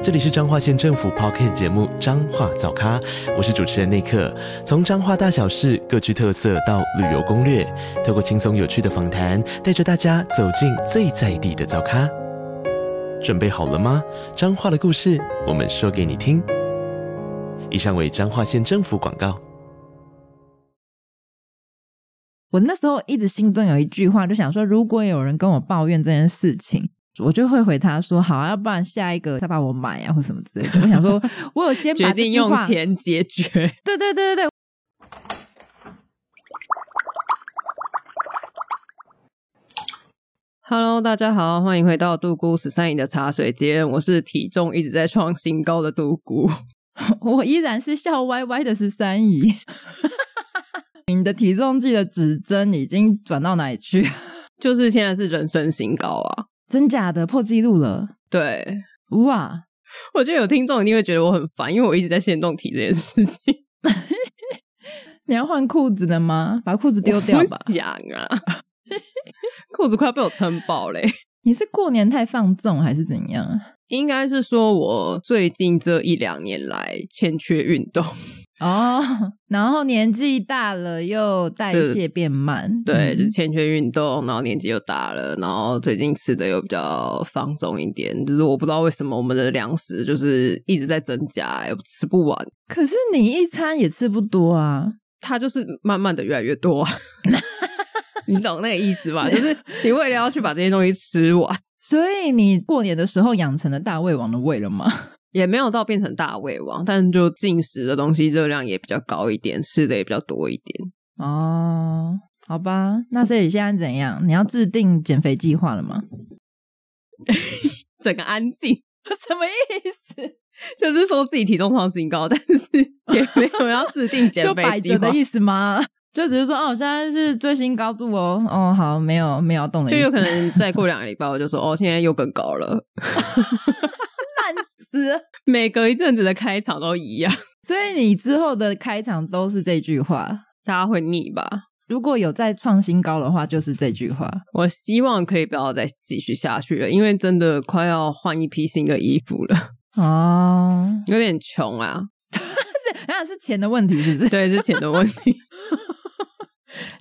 这里是彰化县政府 Podcast 节目《彰化早咖》，我是主持人内克。从彰化大小事各具特色到旅游攻略，透过轻松有趣的访谈，带着大家走进最在地的早咖。准备好了吗？彰化的故事，我们说给你听。以上为彰化县政府广告。我那时候一直心中有一句话，就想说，如果有人跟我抱怨这件事情。我就会回他说：“好啊，要不然下一个再帮我买啊，或什么之类的。”我想说，我有先把决定用钱解决。对对对对对。Hello，大家好，欢迎回到杜姑十三姨的茶水间。我是体重一直在创新高的杜姑，我依然是笑歪歪的十三姨。你的体重计的指针已经转到哪里去？就是现在是人生新高啊！真假的破纪录了？对，哇！我觉得有听众一定会觉得我很烦，因为我一直在限动提这件事情。你要换裤子的吗？把裤子丢掉吧。不想啊，裤子快要被我撑爆嘞！你是过年太放纵还是怎样？应该是说我最近这一两年来欠缺运动。哦，然后年纪大了又代谢变慢，对，就是欠缺运动，然后年纪又大了，然后最近吃的又比较放纵一点，就是我不知道为什么我们的粮食就是一直在增加，又吃不完。可是你一餐也吃不多啊，它就是慢慢的越来越多啊，你懂那个意思吧？就是你为了要去把这些东西吃完，所以你过年的时候养成了大胃王的胃了吗？也没有到变成大胃王，但就进食的东西热量也比较高一点，吃的也比较多一点。哦，好吧，那所以现在怎样？你要制定减肥计划了吗？整个安静，什么意思？就是说自己体重创新高，但是也没有要制定减肥计划，的意思吗？就只是说哦，现在是最新高度哦。哦，好，没有没有要动的意思，就有可能再过两个礼拜，我就说哦，现在又更高了。每隔一阵子的开场都一样，所以你之后的开场都是这句话，大家会腻吧？如果有再创新高的话，就是这句话。我希望可以不要再继续下去了，因为真的快要换一批新的衣服了。哦，有点穷啊，是那是钱的问题，是不是？对，是钱的问题。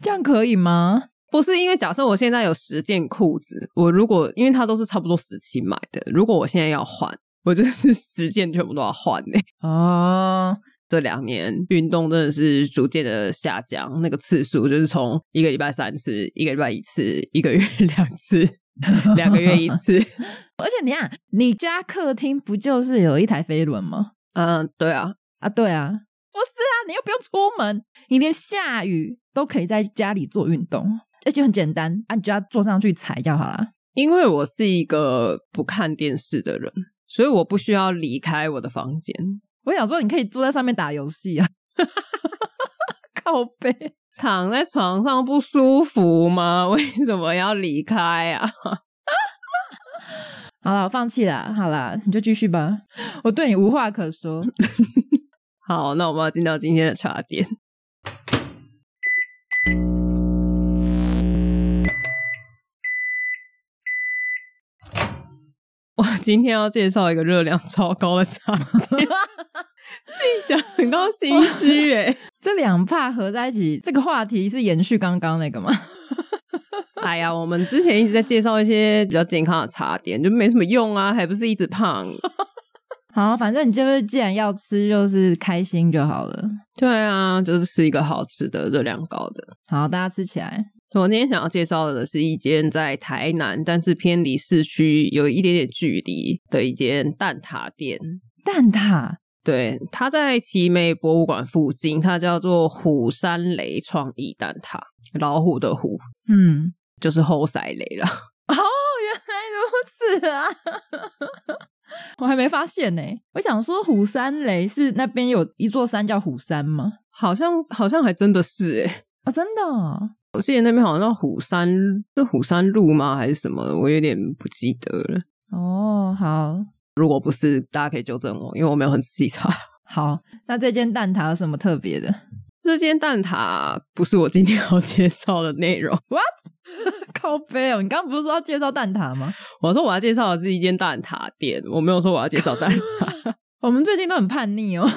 这样可以吗？不是，因为假设我现在有十件裤子，我如果因为它都是差不多时期买的，如果我现在要换。我就是十件全部都要换呢。哦，这两年运动真的是逐渐的下降，那个次数就是从一个礼拜三次，一个礼拜一次，一个月两次，两个月一次。而且你看，你家客厅不就是有一台飞轮吗？嗯，对啊，啊，对啊，不是啊，你又不用出门，你连下雨都可以在家里做运动，而且很简单，啊，你就要坐上去踩就好了。因为我是一个不看电视的人。所以我不需要离开我的房间。我想说，你可以坐在上面打游戏啊，靠背躺在床上不舒服吗？为什么要离开啊？好了，我放弃了。好了，你就继续吧。我对你无话可说。好，那我们要进到今天的茶点。我今天要介绍一个热量超高的茶点，自己讲很高心虚哎。这两怕合在一起，这个话题是延续刚刚那个吗？哎呀，我们之前一直在介绍一些比较健康的茶点，就没什么用啊，还不是一直胖。好，反正你就是既然要吃，就是开心就好了。对啊，就是吃一个好吃的、热量高的。好，大家吃起来。我今天想要介绍的是一间在台南，但是偏离市区有一点点距离的一间蛋挞店。蛋挞，对，它在奇美博物馆附近，它叫做虎山雷创意蛋挞，老虎的虎，嗯，就是猴赛雷了。哦，原来如此啊！我还没发现呢。我想说，虎山雷是那边有一座山叫虎山吗？好像，好像还真的是哎。哦，真的。我记得那边好像叫虎山，是虎山路吗？还是什么？我有点不记得了。哦，好，如果不是，大家可以纠正我，因为我没有很仔细查。好，那这间蛋挞有什么特别的？这间蛋挞不是我今天要介绍的内容。What？靠背哦！你刚刚不是说要介绍蛋挞吗？我说我要介绍的是一间蛋挞店，我没有说我要介绍蛋挞。我们最近都很叛逆哦。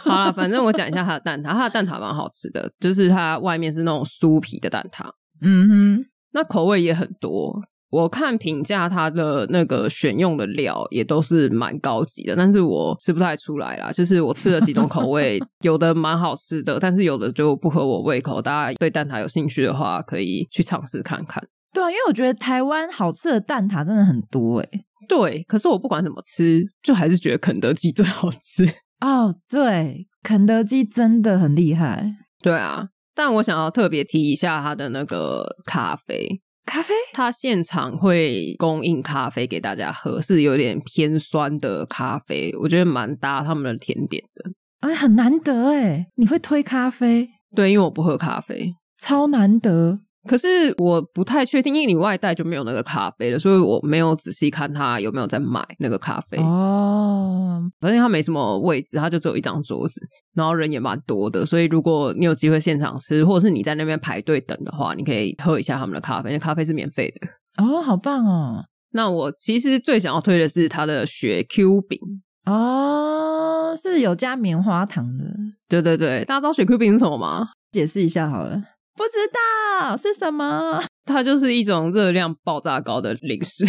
好了，反正我讲一下它的蛋挞，它的蛋挞蛮好吃的，就是它外面是那种酥皮的蛋挞。嗯哼，那口味也很多。我看评价，它的那个选用的料也都是蛮高级的，但是我吃不太出来啦。就是我吃了几种口味，有的蛮好吃的，但是有的就不合我胃口。大家对蛋挞有兴趣的话，可以去尝试看看。对啊，因为我觉得台湾好吃的蛋挞真的很多诶。对，可是我不管怎么吃，就还是觉得肯德基最好吃。哦，对，肯德基真的很厉害。对啊，但我想要特别提一下它的那个咖啡。咖啡，他现场会供应咖啡给大家喝，是有点偏酸的咖啡，我觉得蛮搭他们的甜点的。哎，很难得哎，你会推咖啡？对，因为我不喝咖啡，超难得。可是我不太确定，因为你外带就没有那个咖啡了，所以我没有仔细看他有没有在卖那个咖啡。哦，而且他没什么位置，他就只有一张桌子，然后人也蛮多的，所以如果你有机会现场吃，或者是你在那边排队等的话，你可以喝一下他们的咖啡，那咖啡是免费的。哦，好棒哦！那我其实最想要推的是他的雪 Q 饼哦，是有加棉花糖的。对对对，大家知道雪 Q 饼是什么吗？解释一下好了。不知道是什么，它就是一种热量爆炸高的零食，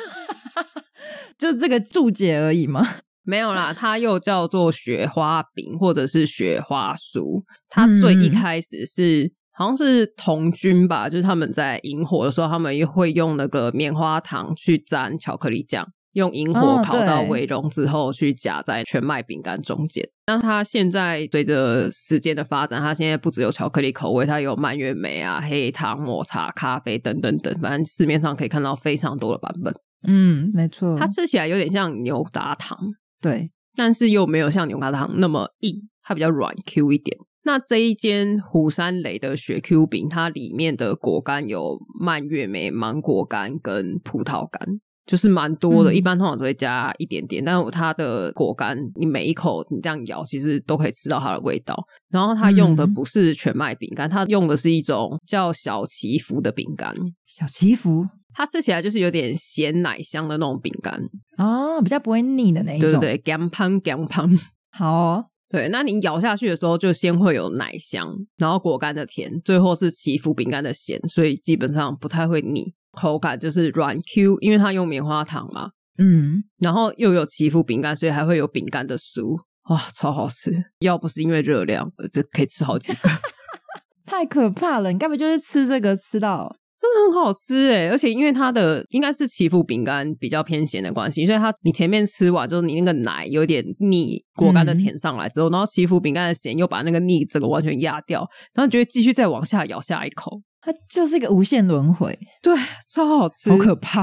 就这个注解而已吗？没有啦，它又叫做雪花饼或者是雪花酥。它最一开始是、嗯、好像是童军吧，就是他们在引火的时候，他们又会用那个棉花糖去沾巧克力酱。用引火烤到微融之后，去夹在全麦饼干中间。那它现在随着时间的发展，它现在不只有巧克力口味，它有蔓越莓啊、黑糖、抹茶、咖啡等等等，反正市面上可以看到非常多的版本。嗯，没错，它吃起来有点像牛轧糖，对，但是又没有像牛轧糖那么硬，它比较软 Q 一点。那这一间虎山雷的雪 Q 饼，它里面的果干有蔓越莓、芒果干跟葡萄干。就是蛮多的，一般通常只会加一点点，嗯、但是它的果干，你每一口你这样咬，其实都可以吃到它的味道。然后它用的不是全麦饼干，它用的是一种叫小祈福的饼干。小祈福，它吃起来就是有点咸奶香的那种饼干哦，比较不会腻的那一种。对对对，咸香咸香。好、哦，对，那你咬下去的时候，就先会有奶香，然后果干的甜，最后是祈福饼干的咸，所以基本上不太会腻。口感就是软 Q，因为它用棉花糖嘛，嗯，然后又有祈福饼干，所以还会有饼干的酥，哇，超好吃！要不是因为热量，这可以吃好几个，太可怕了！你该不就是吃这个吃到？真的很好吃诶，而且因为它的应该是祈福饼干比较偏咸的关系，所以它你前面吃完就是你那个奶有点腻，果干的甜上来之后，嗯、然后祈福饼干的咸又把那个腻整个完全压掉，然后就会继续再往下咬下一口。它就是一个无限轮回，对，超好吃，好可怕，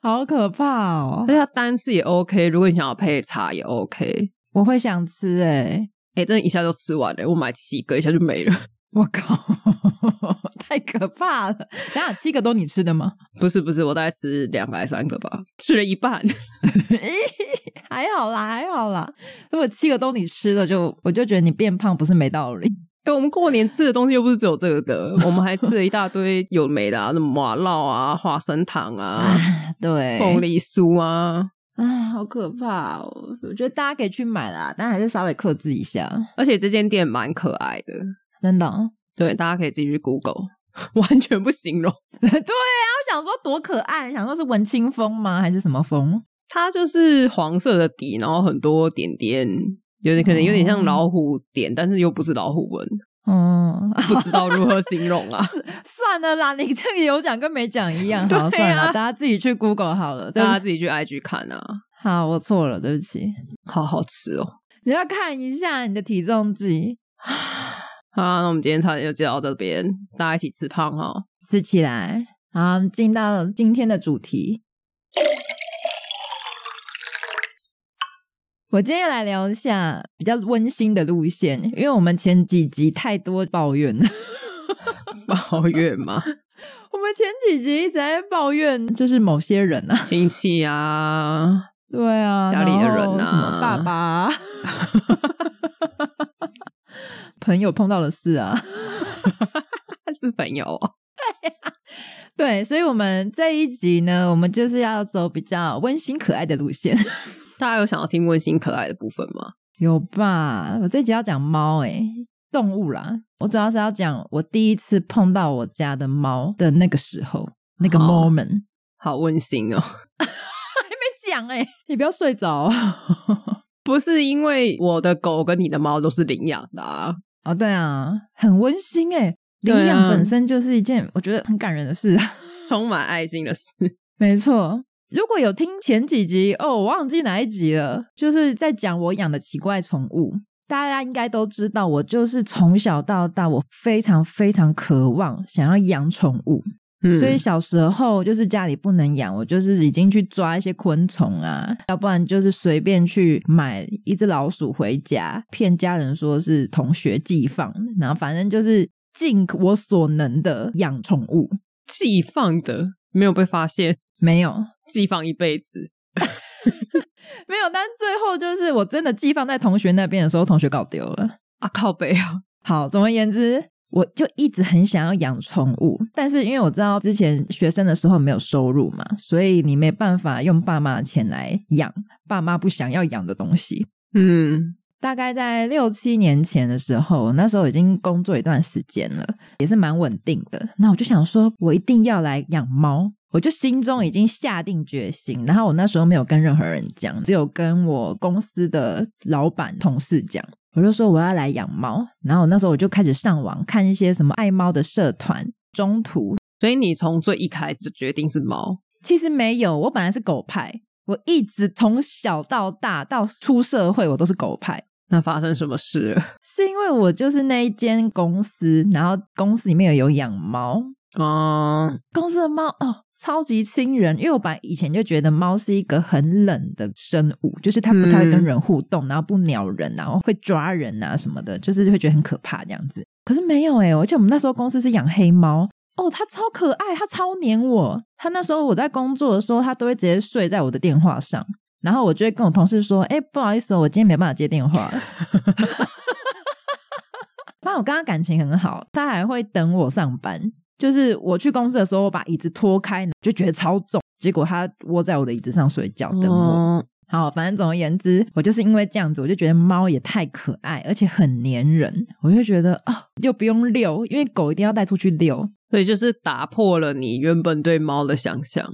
好可怕哦！而且它单吃也 OK，如果你想要配茶也 OK，我会想吃哎、欸、诶真的一下就吃完了，我买七个一下就没了，我靠，太可怕了！等下七个都你吃的吗？不是不是，我大概吃两个还三个吧，吃了一半，还好啦还好啦，如果七个都你吃的就，就我就觉得你变胖不是没道理。哎、欸，我们过年吃的东西又不是只有这个的，我们还吃了一大堆有没的啊，什么麻辣啊、花生糖啊，对，凤梨酥啊，啊，好可怕哦！我觉得大家可以去买啦，但还是稍微克制一下。而且这间店蛮可爱的，真的。对，大家可以自己去 Google，完全不形容。对啊，我想说多可爱，想说是文青风吗？还是什么风？它就是黄色的底，然后很多点点。有点可能有点像老虎点，嗯、但是又不是老虎纹，哦，不知道如何形容啊。算了啦，你这个有讲跟没讲一样。好，算了，大家自己去 Google 好了，大家自己去 IG 看啊。好，我错了，对不起。好好吃哦，你要看一下你的体重计。好，那我们今天差点就介绍到这边，大家一起吃胖哈，吃起来。好，进到今天的主题。我今天要来聊一下比较温馨的路线，因为我们前几集太多抱怨了。抱怨吗？我们前几集一直在抱怨，就是某些人啊，亲戚啊，对啊，家里的人啊，爸爸，朋友碰到的事啊，是朋友哦。对呀，对，所以我们这一集呢，我们就是要走比较温馨可爱的路线。大家有想要听温馨可爱的部分吗？有吧，我这一集要讲猫诶，动物啦。我主要是要讲我第一次碰到我家的猫的那个时候，那个 moment，好温馨哦。还没讲诶，你不要睡着。不是因为我的狗跟你的猫都是领养的啊？哦，对啊，很温馨哎。领养本身就是一件我觉得很感人的事啊，充满爱心的事。没错。如果有听前几集哦，我忘记哪一集了，就是在讲我养的奇怪宠物。大家应该都知道，我就是从小到大，我非常非常渴望想要养宠物。嗯，所以小时候就是家里不能养，我就是已经去抓一些昆虫啊，要不然就是随便去买一只老鼠回家，骗家人说是同学寄放，然后反正就是尽我所能的养宠物。寄放的没有被发现，没有。寄放一辈子，没有，但最后就是我真的寄放在同学那边的时候，同学搞丢了啊，靠背啊！好，总而言之，我就一直很想要养宠物，但是因为我知道之前学生的时候没有收入嘛，所以你没办法用爸妈的钱来养爸妈不想要养的东西。嗯，大概在六七年前的时候，那时候已经工作一段时间了，也是蛮稳定的。那我就想说，我一定要来养猫。我就心中已经下定决心，然后我那时候没有跟任何人讲，只有跟我公司的老板同事讲。我就说我要来养猫，然后那时候我就开始上网看一些什么爱猫的社团、中途。所以你从最一开始就决定是猫？其实没有，我本来是狗派，我一直从小到大到出社会，我都是狗派。那发生什么事了？是因为我就是那一间公司，然后公司里面有有养猫哦，公司的猫哦。超级亲人，因为我本来以前就觉得猫是一个很冷的生物，就是它不太会跟人互动，嗯、然后不鸟人，然后会抓人啊什么的，就是会觉得很可怕这样子。可是没有哎、欸，而且我们那时候公司是养黑猫哦，它超可爱，它超黏我。它那时候我在工作的时候，它都会直接睡在我的电话上，然后我就会跟我同事说：“哎、欸，不好意思，我今天没办法接电话。” 反正我跟他感情很好，他还会等我上班。就是我去公司的时候，我把椅子拖开，就觉得超重，结果他窝在我的椅子上睡觉等我。嗯、好，反正总而言之，我就是因为这样子，我就觉得猫也太可爱，而且很粘人，我就觉得啊、哦，又不用遛，因为狗一定要带出去遛，所以就是打破了你原本对猫的想象。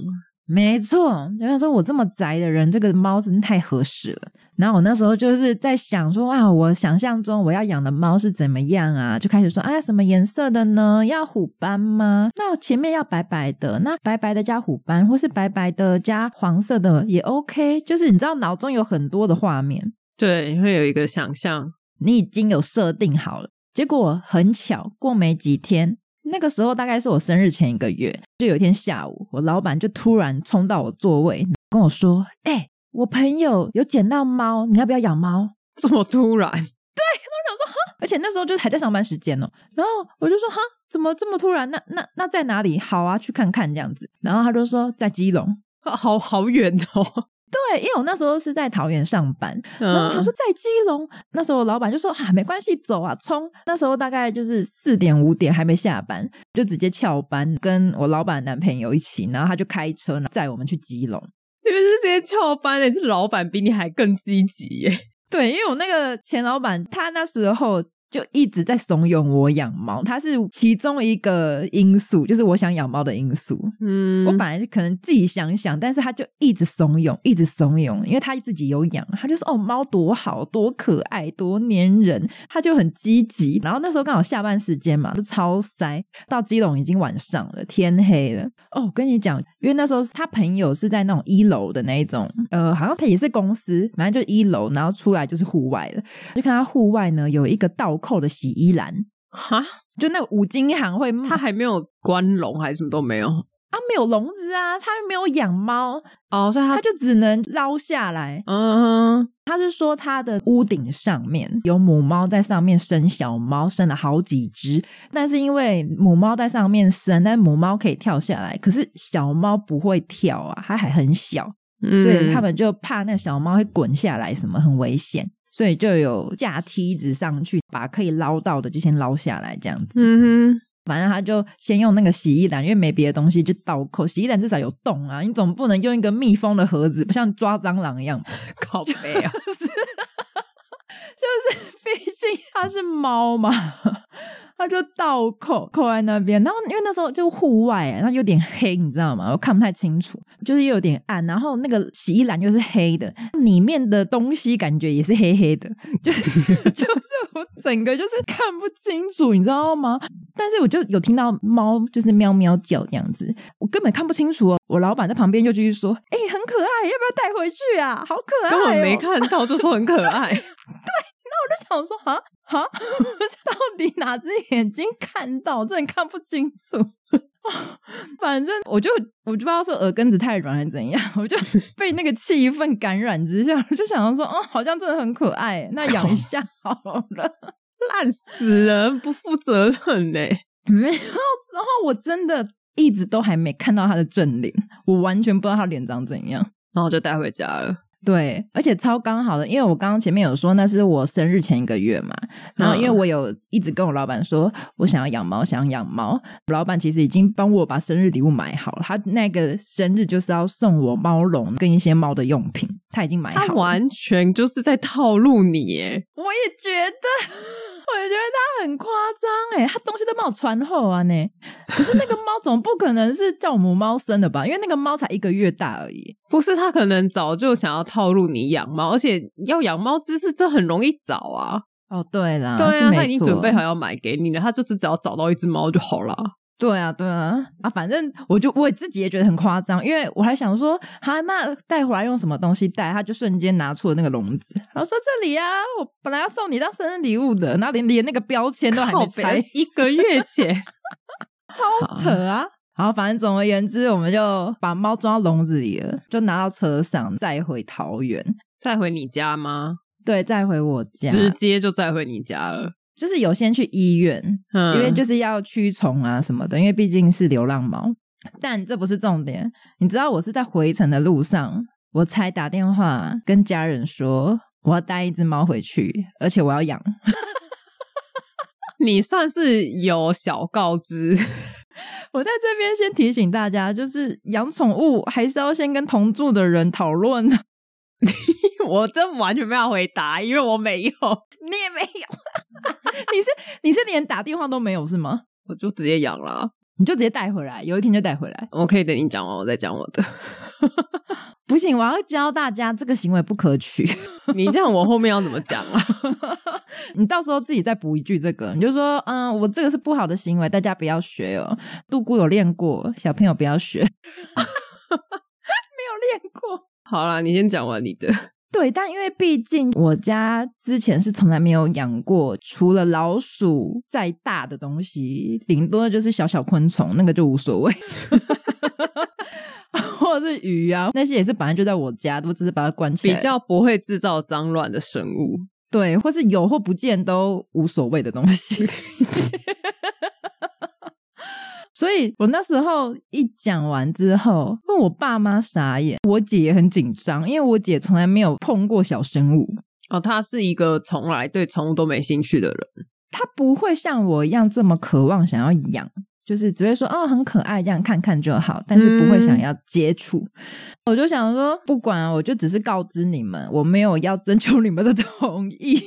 没错，人家说我这么宅的人，这个猫真的太合适了。然后我那时候就是在想说啊，我想象中我要养的猫是怎么样啊？就开始说啊，什么颜色的呢？要虎斑吗？那前面要白白的，那白白的加虎斑，或是白白的加黄色的也 OK。就是你知道，脑中有很多的画面，对，你会有一个想象，你已经有设定好了。结果很巧，过没几天。那个时候大概是我生日前一个月，就有一天下午，我老板就突然冲到我座位，跟我说：“哎、我朋友有捡到猫，你要不要养猫？” 这么突然？对，我想说哈，而且那时候就还在上班时间哦。然后我就说：“哈，怎么这么突然？那那那在哪里？好啊，去看看这样子。”然后他就说：“在基隆，好好远哦。”对，因为我那时候是在桃园上班，然后他说在基隆，那时候老板就说啊，没关系，走啊，冲。那时候大概就是四点五点还没下班，就直接翘班，跟我老板男朋友一起，然后他就开车载我们去基隆。你们是直接翘班的，这老板比你还更积极耶。对，因为我那个前老板，他那时候。就一直在怂恿我养猫，它是其中一个因素，就是我想养猫的因素。嗯，我本来可能自己想想，但是他就一直怂恿，一直怂恿，因为他自己有养，他就说哦，猫多好，多可爱，多粘人，他就很积极。然后那时候刚好下班时间嘛，就超塞，到基隆已经晚上了，天黑了。哦，我跟你讲，因为那时候他朋友是在那种一楼的那一种，呃，好像他也是公司，反正就一楼，然后出来就是户外了，就看他户外呢有一个道。扣的洗衣篮哈，就那个五金行会，他还没有关笼，还是什么都没有。啊，没有笼子啊，他又没有养猫哦，所以他，他就只能捞下来。嗯，他是说他的屋顶上面有母猫在上面生小猫，生了好几只，但是因为母猫在上面生，但母猫可以跳下来，可是小猫不会跳啊，它还很小，嗯，所以他们就怕那小猫会滚下来，什么很危险，所以就有架梯子上去，把可以捞到的就先捞下来，这样子。嗯哼。反正他就先用那个洗衣篮，因为没别的东西，就倒扣。洗衣篮至少有洞啊，你总不能用一个密封的盒子，不像抓蟑螂一样，靠背啊！就是，毕竟它是猫嘛。他就倒扣扣在那边，然后因为那时候就户外，然后有点黑，你知道吗？我看不太清楚，就是又有点暗，然后那个洗衣篮又是黑的，里面的东西感觉也是黑黑的，就是 就是我整个就是看不清楚，你知道吗？但是我就有听到猫就是喵喵叫这样子，我根本看不清楚哦。我老板在旁边就继续说：“哎、欸，很可爱，要不要带回去啊？好可爱、哦！”根本没看到就说很可爱，对。我就想说，哈哈，到底哪只眼睛看到？真的看不清楚。反正我就我就不知道是耳根子太软还是怎样，我就 被那个气氛感染之下，就想要说，哦，好像真的很可爱，那养一下好了。烂死人，不负责任呢。没有，然后我真的一直都还没看到他的正脸，我完全不知道他脸长怎样，然后就带回家了。对，而且超刚好的，因为我刚刚前面有说那是我生日前一个月嘛，然后因为我有一直跟我老板说我想要养猫，想要养猫，老板其实已经帮我把生日礼物买好了，他那个生日就是要送我猫笼跟一些猫的用品，他已经买好了，他完全就是在套路你耶，我也觉得。我觉得他很夸张哎，他东西都没有穿厚啊呢。可是那个猫总不可能是叫母猫生的吧？因为那个猫才一个月大而已。不是，他可能早就想要套路你养猫，而且要养猫知识这很容易找啊。哦，对啦，对啊，他已经准备好要买给你了，他就是只要找到一只猫就好了。对啊，对啊，啊，反正我就我自己也觉得很夸张，因为我还想说，哈，那带回来用什么东西带？他就瞬间拿出了那个笼子，然后说这里啊，我本来要送你当生日礼物的，然后连连那个标签都还没拆，一个月前，超扯啊！好，反正总而言之，我们就把猫装到笼子里了，就拿到车上，再回桃园，再回你家吗？对，再回我家，直接就再回你家了。就是有先去医院，嗯，因为就是要驱虫啊什么的，因为毕竟是流浪猫。但这不是重点，你知道我是在回程的路上，我才打电话跟家人说我要带一只猫回去，而且我要养。你算是有小告知。我在这边先提醒大家，就是养宠物还是要先跟同住的人讨论。我真完全没有回答，因为我没有，你也没有。你是你是连打电话都没有是吗？我就直接养了，你就直接带回来，有一天就带回来。我可以等你讲完，我再讲我的。不行，我要教大家这个行为不可取。你这样我后面要怎么讲啊？你到时候自己再补一句这个，你就说嗯，我这个是不好的行为，大家不要学哦。杜姑有练过，小朋友不要学。练过。好啦，你先讲完你的。对，但因为毕竟我家之前是从来没有养过，除了老鼠再大的东西，顶多就是小小昆虫，那个就无所谓，或者是鱼啊，那些也是本来就在我家，都只是把它关起来，比较不会制造脏乱的生物，对，或是有或不见都无所谓的东西。所以我那时候一讲完之后，问我爸妈傻眼，我姐也很紧张，因为我姐从来没有碰过小生物。哦，她是一个从来对宠物都没兴趣的人，她不会像我一样这么渴望想要养，就是只会说哦很可爱这样看看就好，但是不会想要接触。嗯、我就想说，不管，我就只是告知你们，我没有要征求你们的同意。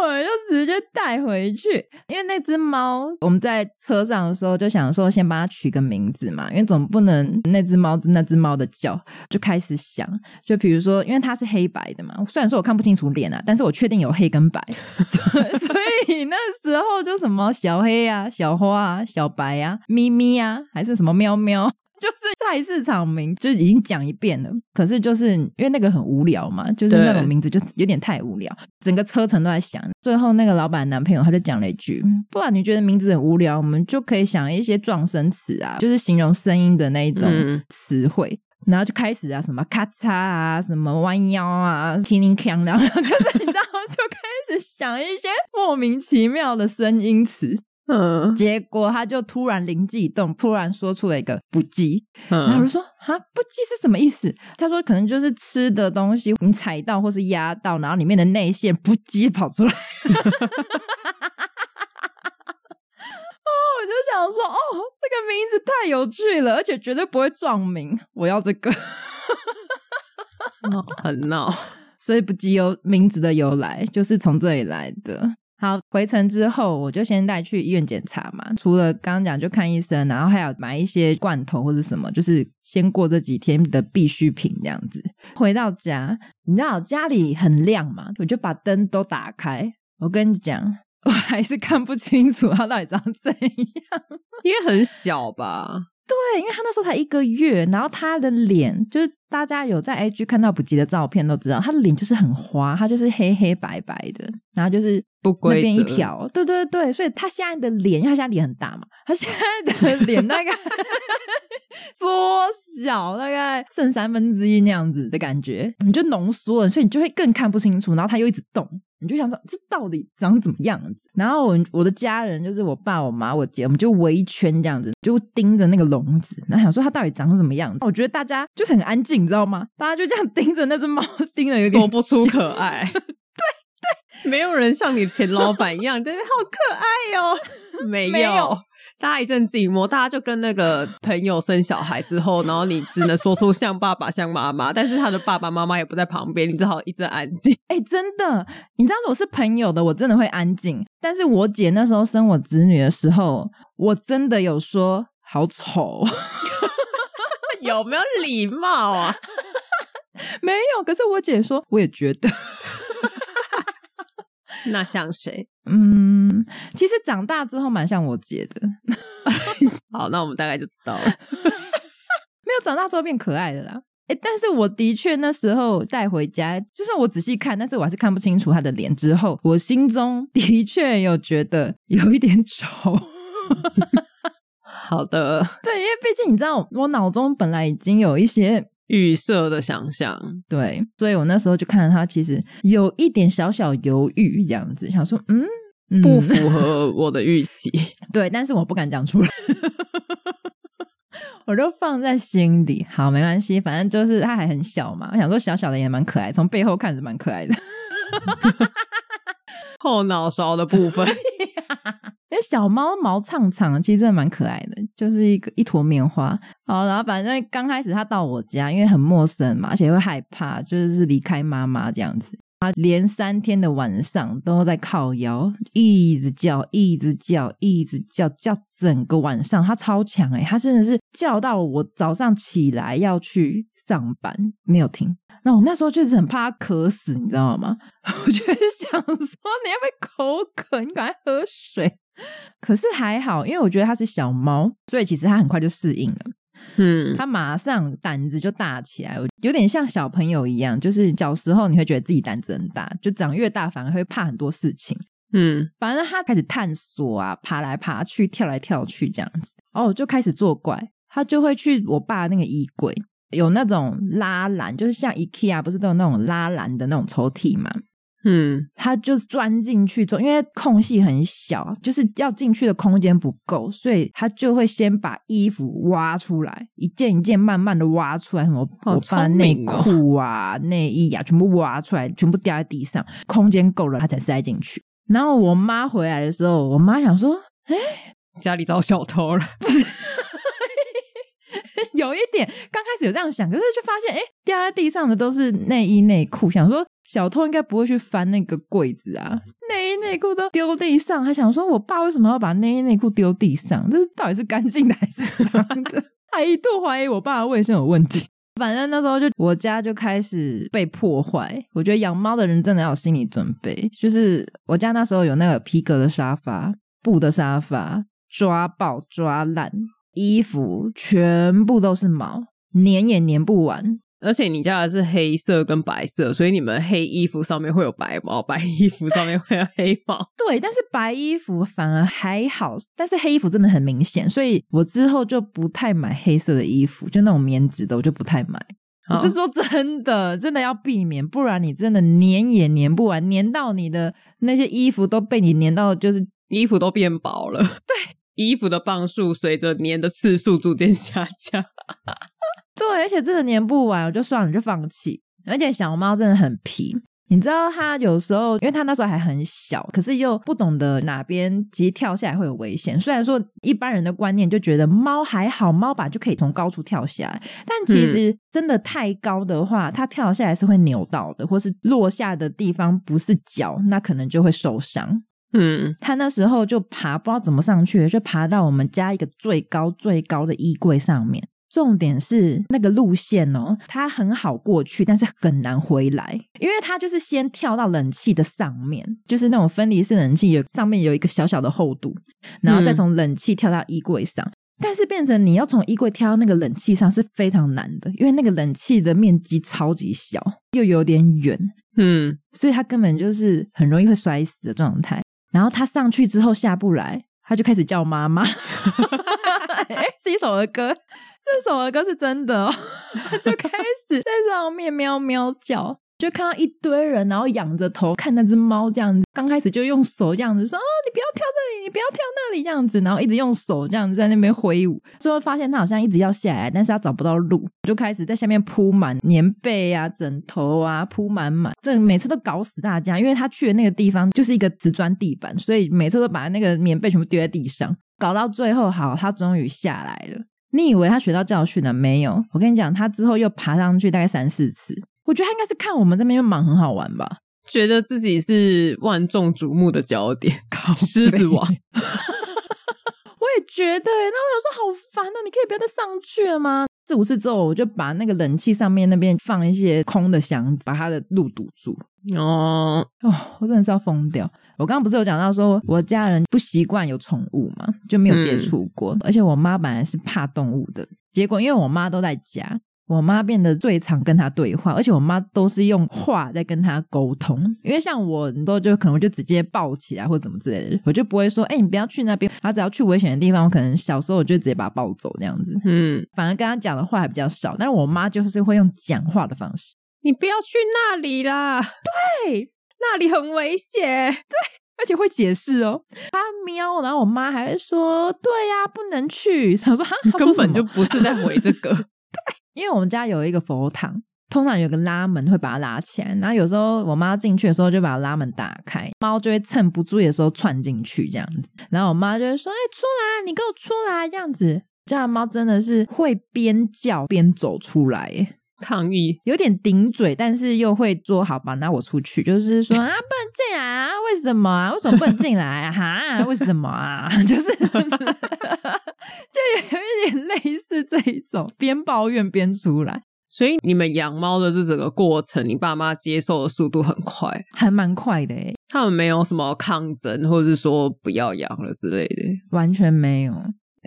我就直接带回去，因为那只猫，我们在车上的时候就想说，先帮它取个名字嘛，因为总不能那只猫那只猫的叫，就开始想，就比如说，因为它是黑白的嘛，虽然说我看不清楚脸啊，但是我确定有黑跟白，所以，那时候就什么小黑啊、小花啊、小白啊、咪咪啊，还是什么喵喵。就是 菜市场名就已经讲一遍了，可是就是因为那个很无聊嘛，就是那种名字就有点太无聊，整个车程都在想。最后那个老板男朋友他就讲了一句：“不然你觉得名字很无聊，我们就可以想一些撞声词啊，就是形容声音的那一种词汇。嗯”然后就开始啊，什么咔嚓啊，什么弯腰啊，叮铃锵，然后就是 你知道，就开始想一些莫名其妙的声音词。嗯，结果他就突然灵机一动，突然说出了一个“不羁”，然后我就说：“哈，不羁是什么意思？”他说：“可能就是吃的东西你踩到或是压到，然后里面的内馅不羁跑出来。”哦，我就想说，哦，这个名字太有趣了，而且绝对不会撞名，我要这个，很闹。所以不羁有名字的由来，就是从这里来的。好，回程之后我就先带去医院检查嘛，除了刚刚讲就看医生，然后还有买一些罐头或者什么，就是先过这几天的必需品这样子。回到家，你知道家里很亮嘛，我就把灯都打开。我跟你讲，我还是看不清楚它到底长怎样，因为很小吧。对，因为他那时候才一个月，然后他的脸就是大家有在 IG 看到补吉的照片都知道，他的脸就是很花，他就是黑黑白白的，然后就是不规边一条，对对对，所以他现在的脸，因为他现在脸很大嘛，他现在的脸大概 缩小，大概剩三分之一那样子的感觉，你就浓缩了，所以你就会更看不清楚，然后他又一直动。你就想说这到底长怎么样子？然后我我的家人就是我爸、我妈、我姐，我们就围一圈这样子，就盯着那个笼子，然后想说它到底长什么样子。我觉得大家就是很安静，你知道吗？大家就这样盯着那只猫，盯着有点说不出可爱。对对，没有人像你前老板一样，真的好可爱哟。没有大家一阵寂寞，大家就跟那个朋友生小孩之后，然后你只能说出像爸爸、像妈妈，但是他的爸爸妈妈也不在旁边，你只好一阵安静。哎、欸，真的，你知道我是朋友的，我真的会安静。但是我姐那时候生我侄女的时候，我真的有说好丑，有没有礼貌啊？没有，可是我姐说，我也觉得。那像谁？嗯，其实长大之后蛮像我姐的。好，那我们大概就知道了。没有长大之后变可爱的啦。哎，但是我的确那时候带回家，就算我仔细看，但是我还是看不清楚他的脸。之后，我心中的确有觉得有一点丑。好的，对，因为毕竟你知道，我脑中本来已经有一些。预设的想象，对，所以我那时候就看到他，其实有一点小小犹豫，这样子想说，嗯，嗯不符合我的预期，对，但是我不敢讲出来，我就放在心里。好，没关系，反正就是他还很小嘛，我想说小小的也蛮可爱，从背后看着蛮可爱的，后脑勺的部分。因为小猫毛长长，其实真的蛮可爱的，就是一个一坨棉花。好，然后反正刚开始它到我家，因为很陌生嘛，而且会害怕，就是离开妈妈这样子。它连三天的晚上都在靠腰，一直叫，一直叫，一直叫，叫整个晚上。它超强诶，它真的是叫到我早上起来要去上班，没有停。那我那时候就是很怕它渴死，你知道吗？我就想说，你要不要口渴？你赶快喝水。可是还好，因为我觉得它是小猫，所以其实它很快就适应了。嗯，它马上胆子就大起来，有点像小朋友一样，就是小时候你会觉得自己胆子很大，就长越大反而会怕很多事情。嗯，反正它开始探索啊，爬来爬去，跳来跳去这样子，哦，就开始作怪，它就会去我爸那个衣柜，有那种拉篮，就是像 IKEA 不是都有那种拉篮的那种抽屉嘛？嗯，他就钻进去之后，因为空隙很小，就是要进去的空间不够，所以他就会先把衣服挖出来，一件一件慢慢的挖出来，什么我把内裤啊、内衣啊全部挖出来，全部掉在地上，空间够了，他才塞进去。然后我妈回来的时候，我妈想说：“哎，家里遭小偷了。”有一点，刚开始有这样想，可是就发现，哎，掉在地上的都是内衣内裤，想说小偷应该不会去翻那个柜子啊，内衣内裤都丢地上，还想说我爸为什么要把内衣内裤丢地上？这是到底是干净的还是脏的？还一度怀疑我爸的卫生有问题。反正那时候就我家就开始被破坏。我觉得养猫的人真的要有心理准备，就是我家那时候有那个皮革的沙发、布的沙发，抓爆抓烂。衣服全部都是毛，粘也粘不完。而且你家的是黑色跟白色，所以你们黑衣服上面会有白毛，白衣服上面会有黑毛。对，但是白衣服反而还好，但是黑衣服真的很明显，所以我之后就不太买黑色的衣服，就那种棉质的，我就不太买。我是说真的，真的要避免，不然你真的粘也粘不完，粘到你的那些衣服都被你粘到，就是衣服都变薄了。对，衣服的磅数随着粘的次数逐渐下降。对，而且真的粘不完，我就算了，就放弃。而且小猫真的很皮，你知道它有时候，因为它那时候还很小，可是又不懂得哪边其实跳下来会有危险。虽然说一般人的观念就觉得猫还好，猫吧就可以从高处跳下来，但其实真的太高的话，它跳下来是会扭到的，或是落下的地方不是脚，那可能就会受伤。嗯，他那时候就爬，不知道怎么上去，就爬到我们家一个最高最高的衣柜上面。重点是那个路线哦，它很好过去，但是很难回来，因为它就是先跳到冷气的上面，就是那种分离式冷气，有上面有一个小小的厚度，然后再从冷气跳到衣柜上，嗯、但是变成你要从衣柜跳到那个冷气上是非常难的，因为那个冷气的面积超级小，又有点远，嗯，所以它根本就是很容易会摔死的状态。然后他上去之后下不来，他就开始叫妈妈，哎，是一首儿歌。这首儿歌是真的哦，他 就开始在上面喵喵叫，就看到一堆人，然后仰着头看那只猫这样子。刚开始就用手这样子说：“哦，你不要跳这里，你不要跳那里。”这样子，然后一直用手这样子。在那边挥舞。最后发现它好像一直要下来，但是它找不到路，就开始在下面铺满棉被啊、枕头啊，铺满满。这每次都搞死大家，因为他去的那个地方就是一个瓷砖地板，所以每次都把那个棉被全部丢在地上，搞到最后，好，他终于下来了。你以为他学到教训了没有？我跟你讲，他之后又爬上去大概三四次。我觉得他应该是看我们这边又忙很好玩吧，觉得自己是万众瞩目的焦点，狮子王。我也觉得，那我有时候好烦哦，你可以不要再上去了吗？四五次之后，我就把那个冷气上面那边放一些空的箱子，把它的路堵住。哦哦，我真的是要疯掉。我刚刚不是有讲到说，我家人不习惯有宠物嘛，就没有接触过。嗯、而且我妈本来是怕动物的，结果因为我妈都在家，我妈变得最常跟他对话，而且我妈都是用话在跟他沟通。因为像我，你都就可能就直接抱起来或者怎么之类的，我就不会说，哎、欸，你不要去那边。他只要去危险的地方，我可能小时候我就直接把他抱走那样子。嗯，反而跟他讲的话还比较少。但是我妈就是会用讲话的方式，你不要去那里啦。对。那里很危险，对，而且会解释哦。他喵，然后我妈还会说：“对呀、啊，不能去。”想说：“哈，根本就不是在回这个。” 因为我们家有一个佛堂，通常有个拉门会把它拉起来，然后有时候我妈进去的时候就把拉门打开，猫就会趁不注意的时候窜进去这样子。然后我妈就会说：“哎、出来，你给我出来！”这样子，这样猫真的是会边叫边走出来。抗议有点顶嘴，但是又会说好吧，那我出去，就是说啊，不能进来啊，为什么啊？为什么不能进来啊？哈，为什么啊？就是 就有一点类似这一种，边抱怨边出来。所以你们养猫的这整个过程，你爸妈接受的速度很快，还蛮快的诶。他们没有什么抗争，或者是说不要养了之类的，完全没有。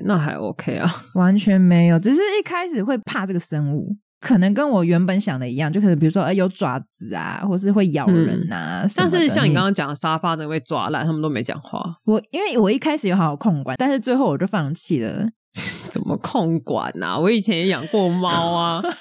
那还 OK 啊，完全没有，只是一开始会怕这个生物。可能跟我原本想的一样，就可能比如说，呃，有爪子啊，或是会咬人啊。嗯、但是像你刚刚讲的沙发都被抓烂，他们都没讲话。我因为我一开始有好好控管，但是最后我就放弃了。怎么控管啊？我以前也养过猫啊。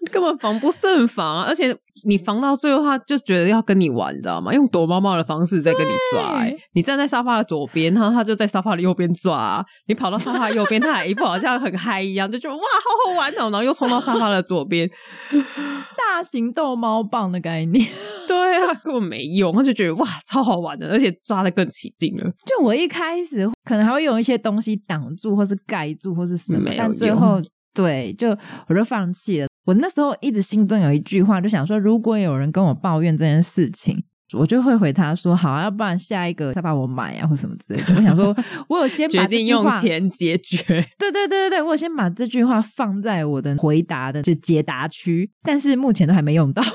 根本防不胜防啊！而且你防到最后，他就觉得要跟你玩，你知道吗？用躲猫猫的方式在跟你抓，欸。你站在沙发的左边，然后他就在沙发的右边抓。你跑到沙发的右边，他还一副好像很嗨一样，就觉得哇，好好玩哦！然后又冲到沙发的左边，大型逗猫棒的概念。对啊，根本没用。他就觉得哇，超好玩的，而且抓的更起劲了。就我一开始可能还会用一些东西挡住，或是盖住，或是什么，但最后对，就我就放弃了。我那时候一直心中有一句话，就想说，如果有人跟我抱怨这件事情，我就会回他说：“好，要不然下一个再把我买啊，或什么之类的。”我想说，我有先把决定用钱解决。对对对对对，我有先把这句话放在我的回答的就解答区，但是目前都还没用到。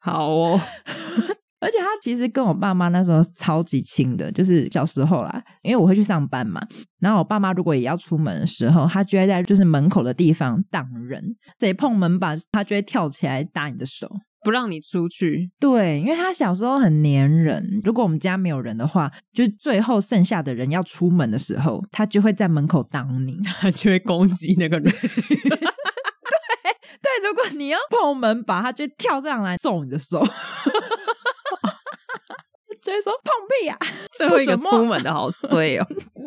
好哦，而且他其实跟我爸妈那时候超级亲的，就是小时候啦，因为我会去上班嘛，然后我爸妈如果也要出门的时候，他就会在就是门口的地方挡人，谁碰门把，他就会跳起来打你的手，不让你出去。对，因为他小时候很黏人，如果我们家没有人的话，就最后剩下的人要出门的时候，他就会在门口挡你，他就会攻击那个人。对对，如果你要碰门把，他就跳上来揍你的手。就会说碰壁呀、啊！最后一个 出门的好衰哦。对，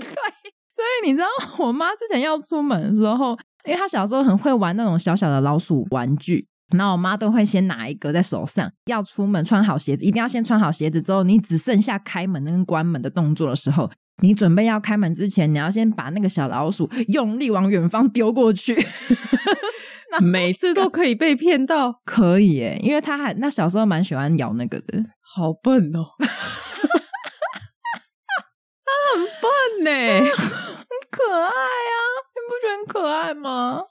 所以你知道我妈之前要出门的时候，因为她小时候很会玩那种小小的老鼠玩具，然后我妈都会先拿一个在手上，要出门穿好鞋子，一定要先穿好鞋子之后，你只剩下开门跟关门的动作的时候，你准备要开门之前，你要先把那个小老鼠用力往远方丢过去。每次都可以被骗到，可以耶，因为他还那小时候蛮喜欢咬那个的，好笨哦，他很笨呢，很可爱啊，你不觉得很可爱吗？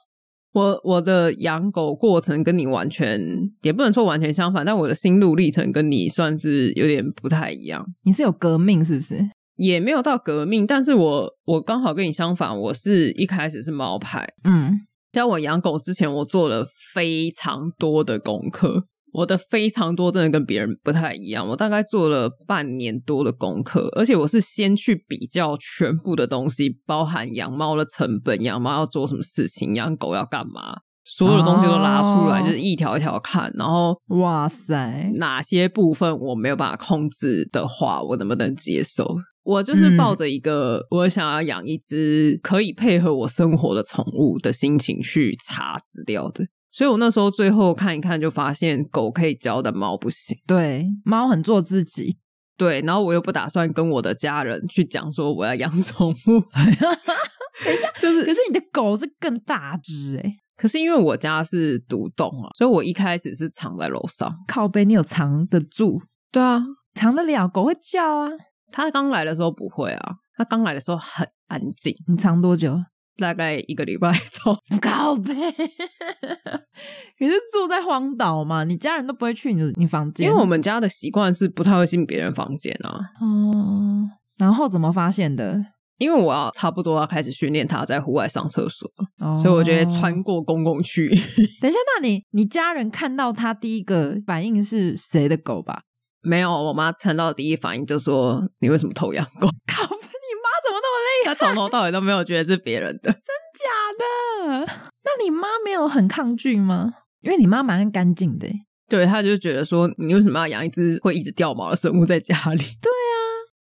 我我的养狗过程跟你完全也不能说完全相反，但我的心路历程跟你算是有点不太一样。你是有革命是不是？也没有到革命，但是我我刚好跟你相反，我是一开始是猫派，嗯。在我养狗之前，我做了非常多的功课。我的非常多真的跟别人不太一样。我大概做了半年多的功课，而且我是先去比较全部的东西，包含养猫的成本、养猫要做什么事情、养狗要干嘛，所有的东西都拉出来，就是一条一条看。然后，哇塞，哪些部分我没有办法控制的话，我能不能接受？我就是抱着一个我想要养一只可以配合我生活的宠物的心情去查资料的，所以我那时候最后看一看，就发现狗可以教的猫不行。对，猫很做自己。对，然后我又不打算跟我的家人去讲说我要养宠物。等一下，就是，可是你的狗是更大只哎。可是因为我家是独栋啊，所以我一开始是藏在楼上。靠背，你有藏得住？对啊，藏得了，狗会叫啊。它刚来的时候不会啊，它刚来的时候很安静。你藏多久？大概一个礼拜左右。靠北，你是住在荒岛吗？你家人都不会去你你房间？因为我们家的习惯是不太会进别人房间啊。哦，然后怎么发现的？因为我要差不多要开始训练他在户外上厕所，哦，所以我觉得穿过公共区。等一下，那你你家人看到他第一个反应是谁的狗吧？没有，我妈看到第一反应就说：“你为什么偷养狗？” 么那么厉害？她从头到尾都没有觉得是别人的，真假的？那你妈没有很抗拒吗？因为你妈蛮干净的。对，她就觉得说：“你为什么要养一只会一直掉毛的生物在家里？” 对啊，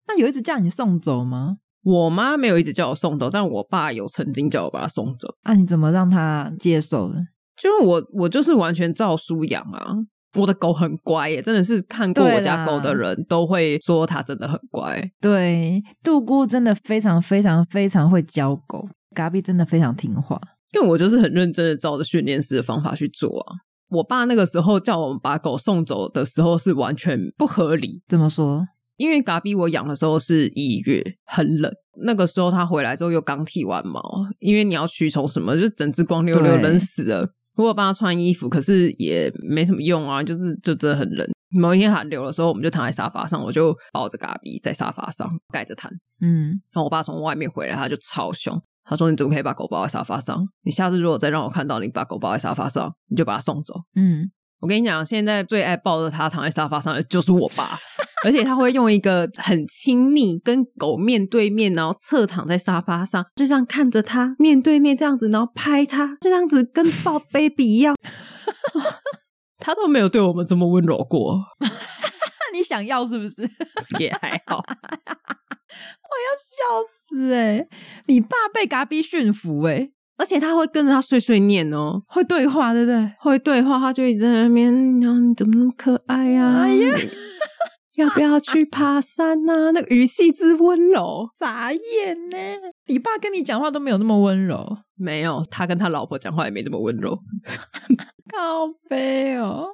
那有一直叫你送走吗？我妈没有一直叫我送走，但我爸有曾经叫我把它送走。那、啊、你怎么让他接受的？就是我，我就是完全照书养啊。我的狗很乖耶，真的是看过我家狗的人都会说它真的很乖。对，杜姑真的非常非常非常会教狗，嘎比真的非常听话。因为我就是很认真的照着训练师的方法去做啊。我爸那个时候叫我们把狗送走的时候是完全不合理。怎么说？因为嘎比我养的时候是一月，很冷，那个时候他回来之后又刚剃完毛，因为你要驱虫什么，就整只光溜溜冷死了。如果帮他穿衣服，可是也没什么用啊，就是就真的很冷。某一天寒流的时候，我们就躺在沙发上，我就抱着嘎比在沙发上盖着毯子。嗯，然后我爸从外面回来，他就超凶，他说：“你怎么可以把狗抱在沙发上？你下次如果再让我看到你把狗抱在沙发上，你就把它送走。”嗯，我跟你讲，现在最爱抱着他躺在沙发上的就是我爸。而且他会用一个很亲昵，跟狗面对面，然后侧躺在沙发上，就这样看着他面对面这样子，然后拍他，这样子跟抱 baby 一样。他都没有对我们这么温柔过。你想要是不是？也还好。我要笑死哎、欸！你爸被嘎逼驯服哎，而且他会跟着他碎碎念哦，会对话对不对？会对话，他就一直在那边，然后你怎么那么可爱呀、啊？哎呀！要不要去爬山呐、啊？那个语气之温柔，眨眼呢！你爸跟你讲话都没有那么温柔，没有，他跟他老婆讲话也没那么温柔，靠北哦。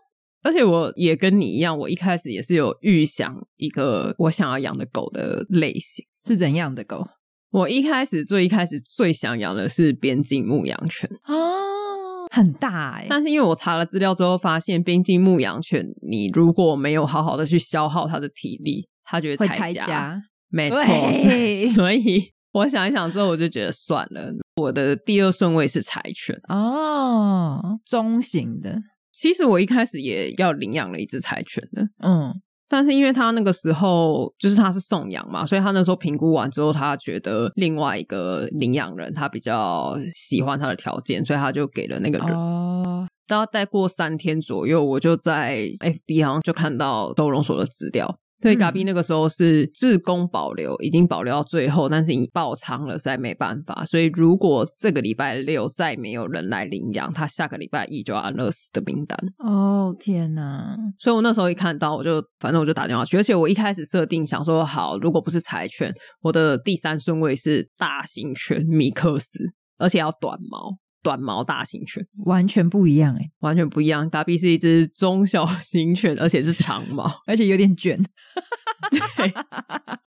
而且我也跟你一样，我一开始也是有预想一个我想要养的狗的类型是怎样的狗。我一开始最一开始最想养的是边境牧羊犬哦，很大哎、欸。但是因为我查了资料之后，发现边境牧羊犬，你如果没有好好的去消耗它的体力，它就会拆家。家没错，所以我想一想之后，我就觉得算了。我的第二顺位是柴犬哦，中型的。其实我一开始也要领养了一只柴犬的，嗯。但是因为他那个时候就是他是送养嘛，所以他那时候评估完之后，他觉得另外一个领养人他比较喜欢他的条件，所以他就给了那个人。哦，大概再过三天左右，我就在 FB 好像就看到收容所的资料。对，嘎比那个时候是自工保留，已经保留到最后，但是已经爆仓了，实在没办法。所以如果这个礼拜六再没有人来领养，他下个礼拜一就要安乐死的名单。哦天哪！所以我那时候一看到，我就反正我就打电话去，而且我一开始设定想说，好，如果不是柴犬，我的第三顺位是大型犬米克斯，而且要短毛。短毛大型犬完全不一样哎、欸，完全不一样。达比是一只中小型犬，而且是长毛，而且有点卷，对，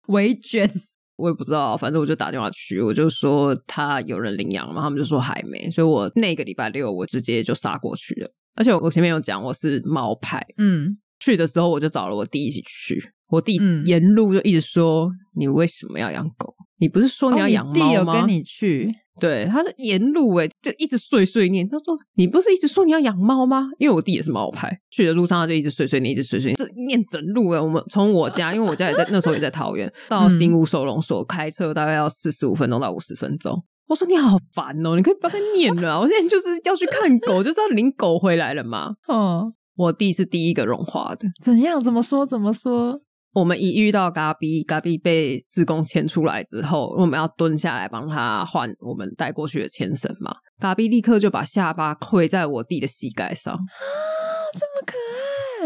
微卷。我也不知道，反正我就打电话去，我就说他有人领养了嘛，他们就说还没，所以我那个礼拜六我直接就杀过去了。而且我前面有讲我是猫派，嗯，去的时候我就找了我弟一起去，我弟沿路就一直说：“嗯、你为什么要养狗？你不是说你要养猫吗？”哦、弟有跟你去。对，他是沿路诶就一直碎碎念。他说：“你不是一直说你要养猫吗？”因为我弟也是猫派，去的路上他就一直碎碎念，一直碎碎念，这念整路诶我们从我家，因为我家也在那时候也在桃园，到新屋收容所开车大概要四十五分钟到五十分钟。我说你好烦哦，你可以不要再念了。我现在就是要去看狗，就是要领狗回来了嘛。哦，我弟是第一个融化的。怎样？怎么说？怎么说？我们一遇到嘎比，嘎比被自工牵出来之后，我们要蹲下来帮他换我们带过去的牵绳嘛。嘎比立刻就把下巴跪在我弟的膝盖上，啊，这么可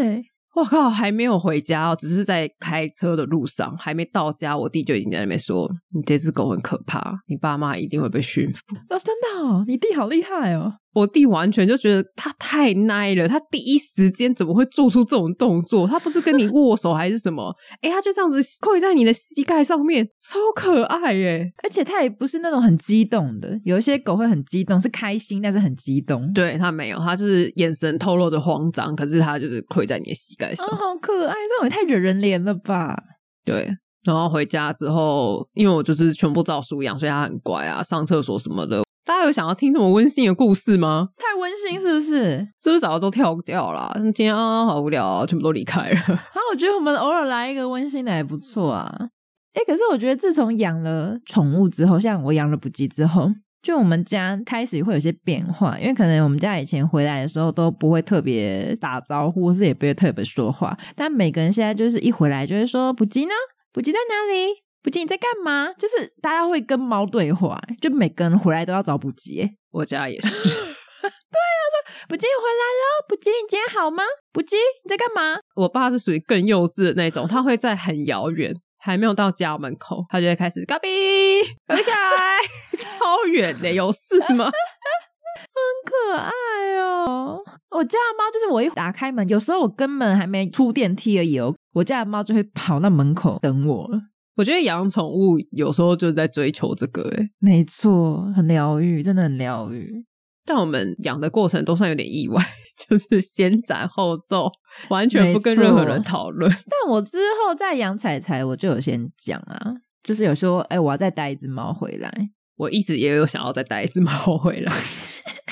爱！我靠，还没有回家哦，只是在开车的路上，还没到家，我弟就已经在那边说：“你这只狗很可怕，你爸妈一定会被驯服。”哦，真的哦，你弟好厉害哦。我弟完全就觉得他太奶了，他第一时间怎么会做出这种动作？他不是跟你握手还是什么？哎、欸，他就这样子跪在你的膝盖上面，超可爱耶！而且他也不是那种很激动的，有一些狗会很激动，是开心但是很激动。对，他没有，他就是眼神透露着慌张，可是他就是跪在你的膝盖上。哦，好可爱，这种也太惹人怜了吧？对，然后回家之后，因为我就是全部照书养，所以他很乖啊，上厕所什么的。大家有想要听什么温馨的故事吗？太温馨是不是？是不是早就都跳掉了？今天啊，好无聊啊，全部都离开了。啊，我觉得我们偶尔来一个温馨的还不错啊。哎、欸，可是我觉得自从养了宠物之后，像我养了补吉之后，就我们家开始会有些变化。因为可能我们家以前回来的时候都不会特别打招呼，或是也不会特别说话，但每个人现在就是一回来就会说：“布吉呢？布吉在哪里？”布吉你在干嘛？就是大家会跟猫对话，就每个人回来都要找布吉。我家也是。对啊，说布吉回来了，布吉你今天好吗？布吉你在干嘛？我爸是属于更幼稚的那种，他会在很遥远，还没有到家门口，他就会开始嘎比，飞下来，超远的，有事吗？很可爱哦。我家的猫就是我一打开门，有时候我根本还没出电梯而已哦，我家的猫就会跑到门口等我了。我觉得养宠物有时候就是在追求这个，诶没错，很疗愈，真的很疗愈。但我们养的过程都算有点意外，就是先斩后奏，完全不跟任何人讨论。但我之后再养彩彩，我就有先讲啊，就是有说，哎，我要再带一只猫回来。我一直也有想要再带一只猫回来。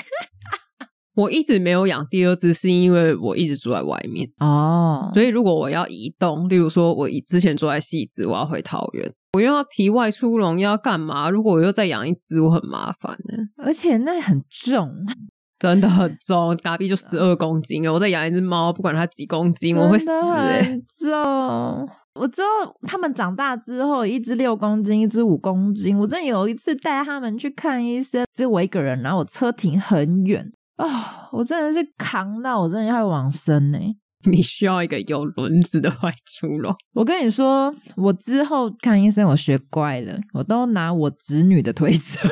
我一直没有养第二只，是因为我一直住在外面哦。所以如果我要移动，例如说我之前住在汐止，我要回桃园，我又要提外出笼，要干嘛？如果我又再养一只，我很麻烦呢。而且那很重，真的很重。嘎比就十二公斤，我再养一只猫，不管它几公斤，我会死欸。很重。我知道他们长大之后，一只六公斤，一只五公斤。我真的有一次带他们去看医生，只有我一个人，然后我车停很远。啊、哦！我真的是扛到我真的要往生呢。你需要一个有轮子的外出笼。我跟你说，我之后看医生，我学乖了，我都拿我侄女的推车。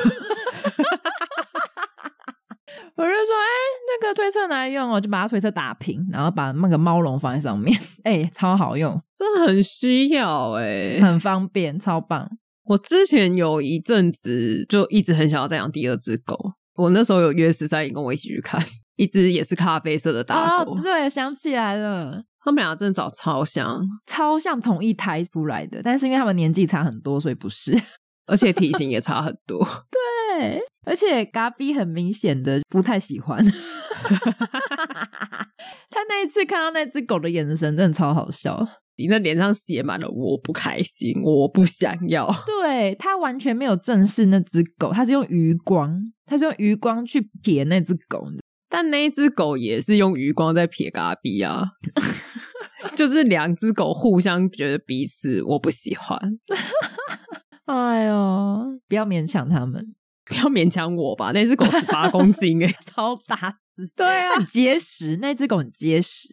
我就说，哎、欸，那个推车拿来用，我就把它推车打平，然后把那个猫笼放在上面，哎、欸，超好用，真的很需要、欸，哎，很方便，超棒。我之前有一阵子就一直很想要再养第二只狗。我那时候有约十三姨跟我一起去看，一只也是咖啡色的大狗。哦，对，想起来了，他们俩真的长超像，超像同一胎出来的，但是因为他们年纪差很多，所以不是，而且体型也差很多。对，而且嘎比很明显的不太喜欢。他那一次看到那只狗的眼神，真的超好笑。你那脸上写满了我不开心，我不想要。对，他完全没有正视那只狗，他是用余光，他是用余光去瞥那只狗。但那一只狗也是用余光在瞥嘎比啊，就是两只狗互相觉得彼此我不喜欢。哎呦，不要勉强他们，不要勉强我吧。那只狗十八公斤诶，超大只，对啊，很结实。那只狗很结实。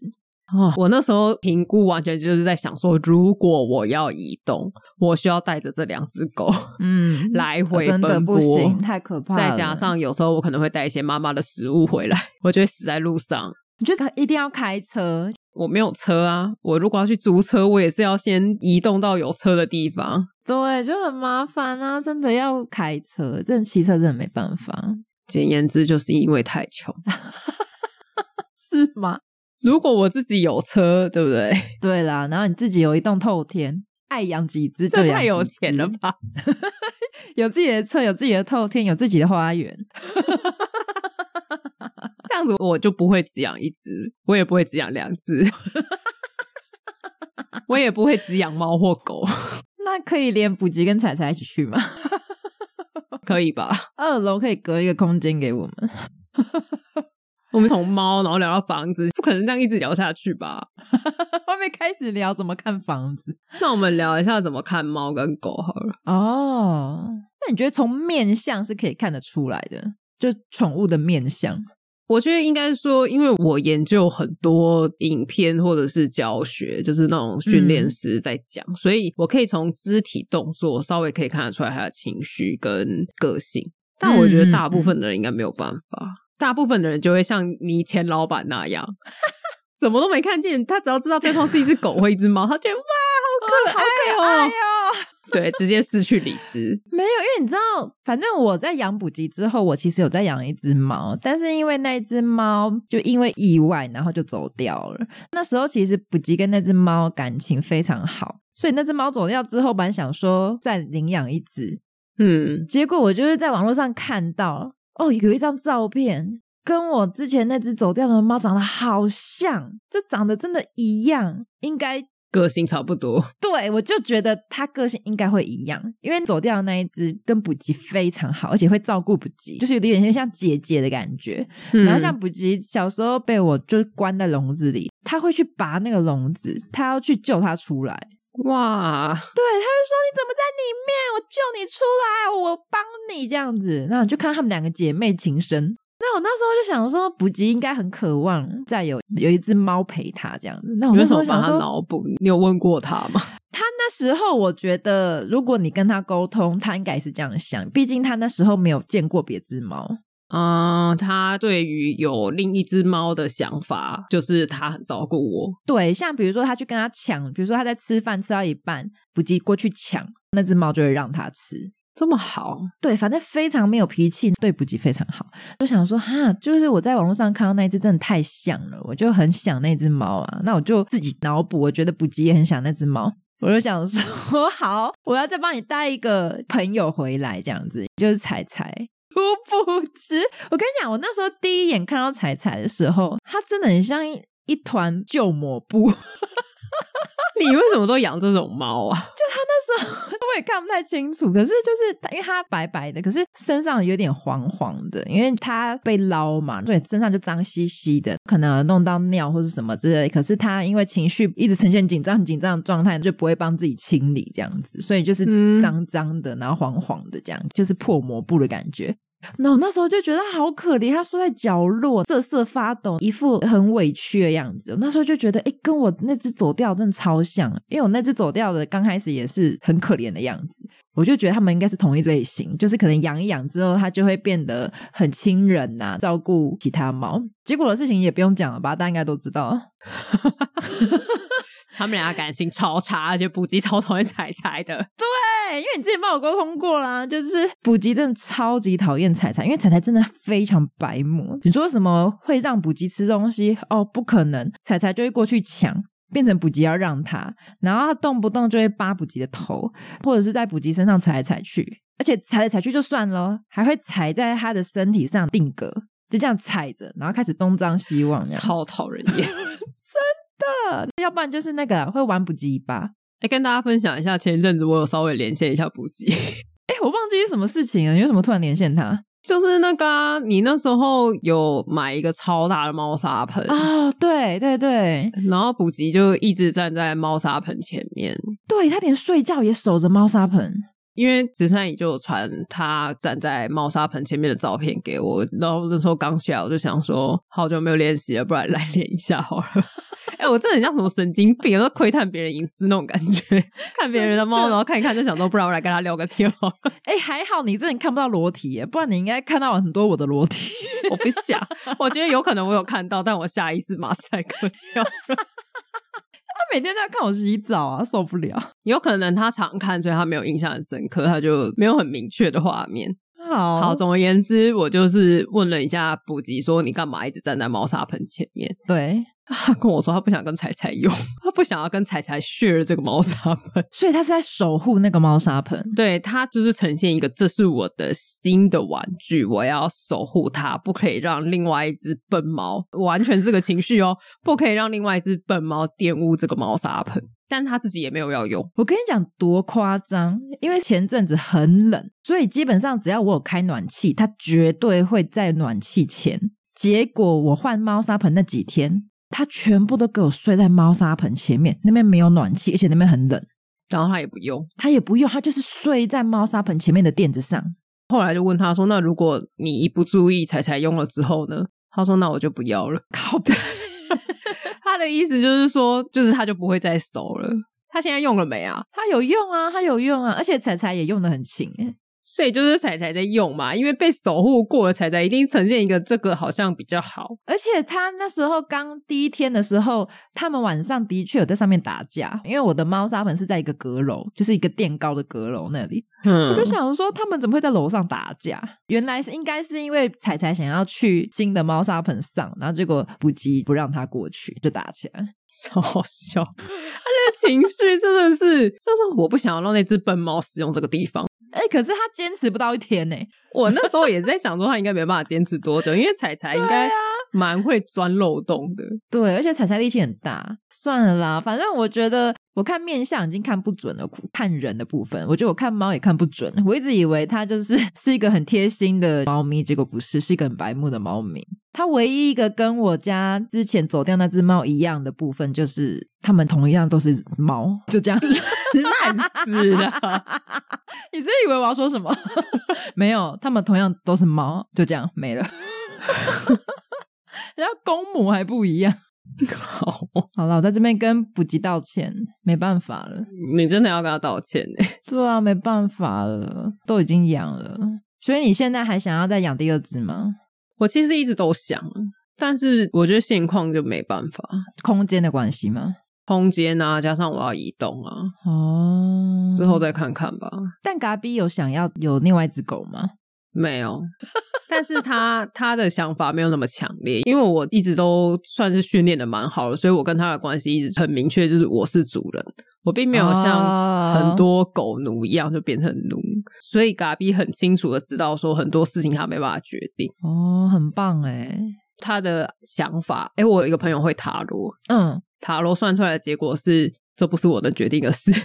哦，我那时候评估完全就是在想说，如果我要移动，我需要带着这两只狗，嗯，来回奔波，真的不行，太可怕了。再加上有时候我可能会带一些妈妈的食物回来，我就会死在路上。你觉得一定要开车？我没有车啊，我如果要去租车，我也是要先移动到有车的地方。对，就很麻烦啊，真的要开车，真的骑车真的没办法。简言之，就是因为太穷，是吗？如果我自己有车，对不对？对啦，然后你自己有一栋透天，爱养几只这太有钱了吧？有自己的车，有自己的透天，有自己的花园，这样子我就不会只养一只，我也不会只养两只，我也不会只养猫或狗。那可以连补吉跟彩彩一起去吗？可以吧？二楼可以隔一个空间给我们。我们从猫，然后聊到房子，不可能这样一直聊下去吧？外面开始聊怎么看房子，那我们聊一下怎么看猫跟狗好了。哦，那你觉得从面相是可以看得出来的？就宠物的面相，我觉得应该说，因为我研究很多影片或者是教学，就是那种训练师在讲，嗯、所以我可以从肢体动作稍微可以看得出来他的情绪跟个性。但我觉得大部分的人应该没有办法。嗯嗯大部分的人就会像你前老板那样，什么都没看见。他只要知道对方是一只狗或一只猫，他觉得哇，好可爱，哦，好可爱哟。对，直接失去理智。没有，因为你知道，反正我在养补吉之后，我其实有在养一只猫，但是因为那只猫就因为意外，然后就走掉了。那时候其实补吉跟那只猫感情非常好，所以那只猫走掉之后，本来想说再领养一只，嗯，结果我就是在网络上看到。哦，有一张照片，跟我之前那只走掉的猫长得好像，这长得真的一样，应该个性差不多。对，我就觉得它个性应该会一样，因为走掉的那一只跟补吉非常好，而且会照顾补吉，就是有点像姐姐的感觉。嗯、然后像补吉小时候被我就关在笼子里，他会去拔那个笼子，他要去救它出来。哇，对，他就说，你怎么在里面？我救你出来，我帮你这样子。那就看他们两个姐妹情深。那我那时候就想说，补吉应该很渴望再有有一只猫陪他这样子。那我那时候想说，帮他脑补，你有问过他吗？他那时候我觉得，如果你跟他沟通，他应该是这样想。毕竟他那时候没有见过别只猫。嗯，他对于有另一只猫的想法，就是他很照顾我。对，像比如说他去跟他抢，比如说他在吃饭吃到一半，补吉过去抢，那只猫就会让他吃，这么好。对，反正非常没有脾气，对补吉非常好。就想说哈，就是我在网络上看到那只真的太像了，我就很想那只猫啊。那我就自己脑补，我觉得补吉也很想那只猫，我就想说 好，我要再帮你带一个朋友回来，这样子就是彩彩。不知，我跟你讲，我那时候第一眼看到彩彩的时候，它真的很像一一团旧抹布。你为什么都养这种猫啊？就它那时候 我也看不太清楚，可是就是因为它白白的，可是身上有点黄黄的，因为它被捞嘛，所以身上就脏兮兮的，可能弄到尿或是什么之类的。可是它因为情绪一直呈现紧张、很紧张的状态，就不会帮自己清理这样子，所以就是脏脏的，然后黄黄的这样，就是破抹布的感觉。那我那时候就觉得好可怜，他缩在角落瑟瑟发抖，一副很委屈的样子。我那时候就觉得，哎，跟我那只走掉真的超像，因为我那只走掉的刚开始也是很可怜的样子。我就觉得他们应该是同一类型，就是可能养一养之后，它就会变得很亲人呐、照顾其他猫。结果的事情也不用讲了吧，大家应该都知道。他们俩感情超差，而且补给超讨厌彩彩的。对，因为你之前帮我沟通过啦，就是补给真的超级讨厌彩彩，因为彩彩真的非常白目。你说什么会让补给吃东西？哦，不可能，彩彩就会过去抢，变成补给要让他，然后他动不动就会扒补给的头，或者是在补给身上踩来踩去，而且踩来踩去就算了，还会踩在他的身体上定格，就这样踩着，然后开始东张西望，超讨人厌。真的，要不然就是那个会玩补给吧。哎、欸，跟大家分享一下，前一阵子我有稍微连线一下补给。哎、欸，我忘记是什么事情了，你为什么突然连线他？就是那个、啊，你那时候有买一个超大的猫砂盆哦，对对对，然后补给就一直站在猫砂盆前面，对，他连睡觉也守着猫砂盆。因为十三姨就传他站在猫砂盆前面的照片给我，然后那时候刚起来，我就想说好久没有练习了，不然来练一下好了。哎、欸，我真的很像什么神经病，都窥探别人隐私那种感觉，看别人的猫，然后看一看就想说，不然我来跟他聊个天好。哎、欸，还好你真的看不到裸体耶，不然你应该看到很多我的裸体。我不想，我觉得有可能我有看到，但我下意识马赛克掉了。他每天在看我洗澡啊，受不了。有可能他常看，所以他没有印象很深刻，他就没有很明确的画面。好，好，总而言之，我就是问了一下补给，说你干嘛一直站在猫砂盆前面？对。他 跟我说，他不想跟彩彩用，他不想要跟彩彩 share 这个猫砂盆，所以他是在守护那个猫砂盆。对，他就是呈现一个，这是我的新的玩具，我要守护它，不可以让另外一只笨猫，完全这个情绪哦，不可以让另外一只笨猫玷污这个猫砂盆。但他自己也没有要用。我跟你讲多夸张，因为前阵子很冷，所以基本上只要我有开暖气，它绝对会在暖气前。结果我换猫砂盆那几天。他全部都给我睡在猫砂盆前面，那边没有暖气，而且那边很冷。然后他也不用，他也不用，他就是睡在猫砂盆前面的垫子上。后来就问他说：“那如果你一不注意，彩彩用了之后呢？”他说：“那我就不要了。”靠的，他的意思就是说，就是他就不会再收了。他现在用了没啊？他有用啊，他有用啊，而且彩彩也用的很勤。所以就是彩彩在用嘛，因为被守护过的彩彩一定呈现一个这个好像比较好。而且他那时候刚第一天的时候，他们晚上的确有在上面打架，因为我的猫砂盆是在一个阁楼，就是一个垫高的阁楼那里。嗯，我就想说他们怎么会在楼上打架？原来是应该是因为彩彩想要去新的猫砂盆上，然后结果补给不让他过去，就打起来，超好笑。他的情绪真的是，就是我不想要让那只笨猫使用这个地方。哎、欸，可是他坚持不到一天呢。我那时候也在想说，他应该没办法坚持多久，因为彩彩应该蛮会钻漏洞的。对，而且彩彩力气很大。算了啦，反正我觉得我看面相已经看不准了，看人的部分，我觉得我看猫也看不准。我一直以为它就是 是一个很贴心的猫咪，结果不是，是一个很白目的猫咪。它唯一一个跟我家之前走掉那只猫一样的部分，就是它们同样都是猫，就这样 烂死了。你是以为我要说什么？没有，他们同样都是猫，就这样没了。然后公母还不一样。好，好了，我在这边跟补给道歉，没办法了。你真的要跟他道歉呢？对啊，没办法了，都已经养了。所以你现在还想要再养第二只吗？我其实一直都想，但是我觉得现况就没办法，空间的关系吗？空间啊，加上我要移动啊。哦，之后再看看吧。但嘎比有想要有另外一只狗吗？没有。但是他他的想法没有那么强烈，因为我一直都算是训练的蛮好的，所以我跟他的关系一直很明确，就是我是主人，我并没有像很多狗奴一样就变成奴，所以嘎比很清楚的知道说很多事情他没办法决定。哦，很棒哎，他的想法哎，我有一个朋友会塔罗，嗯，塔罗算出来的结果是这不是我能决定的事。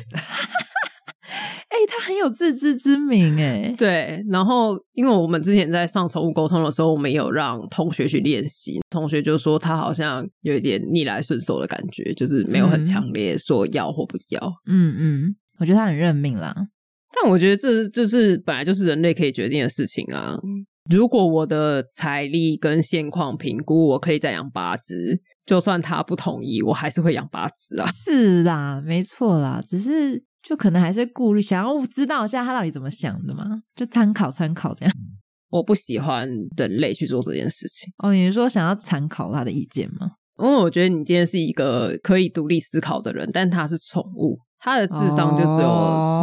哎、欸，他很有自知之明哎。对，然后因为我们之前在上宠物沟通的时候，我们有让同学去练习，同学就说他好像有一点逆来顺受的感觉，就是没有很强烈说要或不要。嗯嗯，我觉得他很认命啦。但我觉得这就是本来就是人类可以决定的事情啊。如果我的财力跟现况评估，我可以再养八只，就算他不同意，我还是会养八只啊。是啦，没错啦，只是。就可能还是顾虑，想要知道一下他到底怎么想的嘛？就参考参考这样。我不喜欢人类去做这件事情。哦，你是说想要参考他的意见吗？因为我觉得你今天是一个可以独立思考的人，但他是宠物。他的智商就只有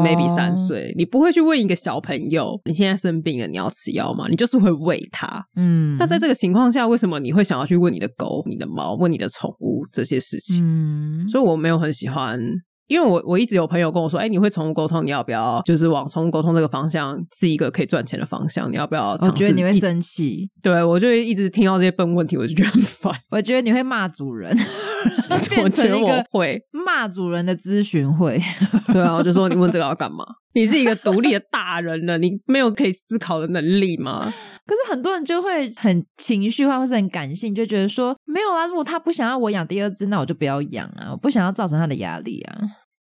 maybe 三岁，oh. 你不会去问一个小朋友，你现在生病了，你要吃药吗？你就是会喂他。嗯，那在这个情况下，为什么你会想要去问你的狗、你的猫、问你的宠物这些事情？嗯，所以我没有很喜欢。因为我我一直有朋友跟我说，哎、欸，你会宠物沟通，你要不要就是往宠物沟通这个方向是一个可以赚钱的方向？你要不要？我觉得你会生气，对，我就一直听到这些笨问题，我就觉得很烦。我觉得你会骂主人，变成一个会骂主人的咨询会。对啊，我就说你问这个要干嘛？你是一个独立的大人了，你没有可以思考的能力吗？可是很多人就会很情绪化，或是很感性，就觉得说没有啊，如果他不想要我养第二只，那我就不要养啊，我不想要造成他的压力啊。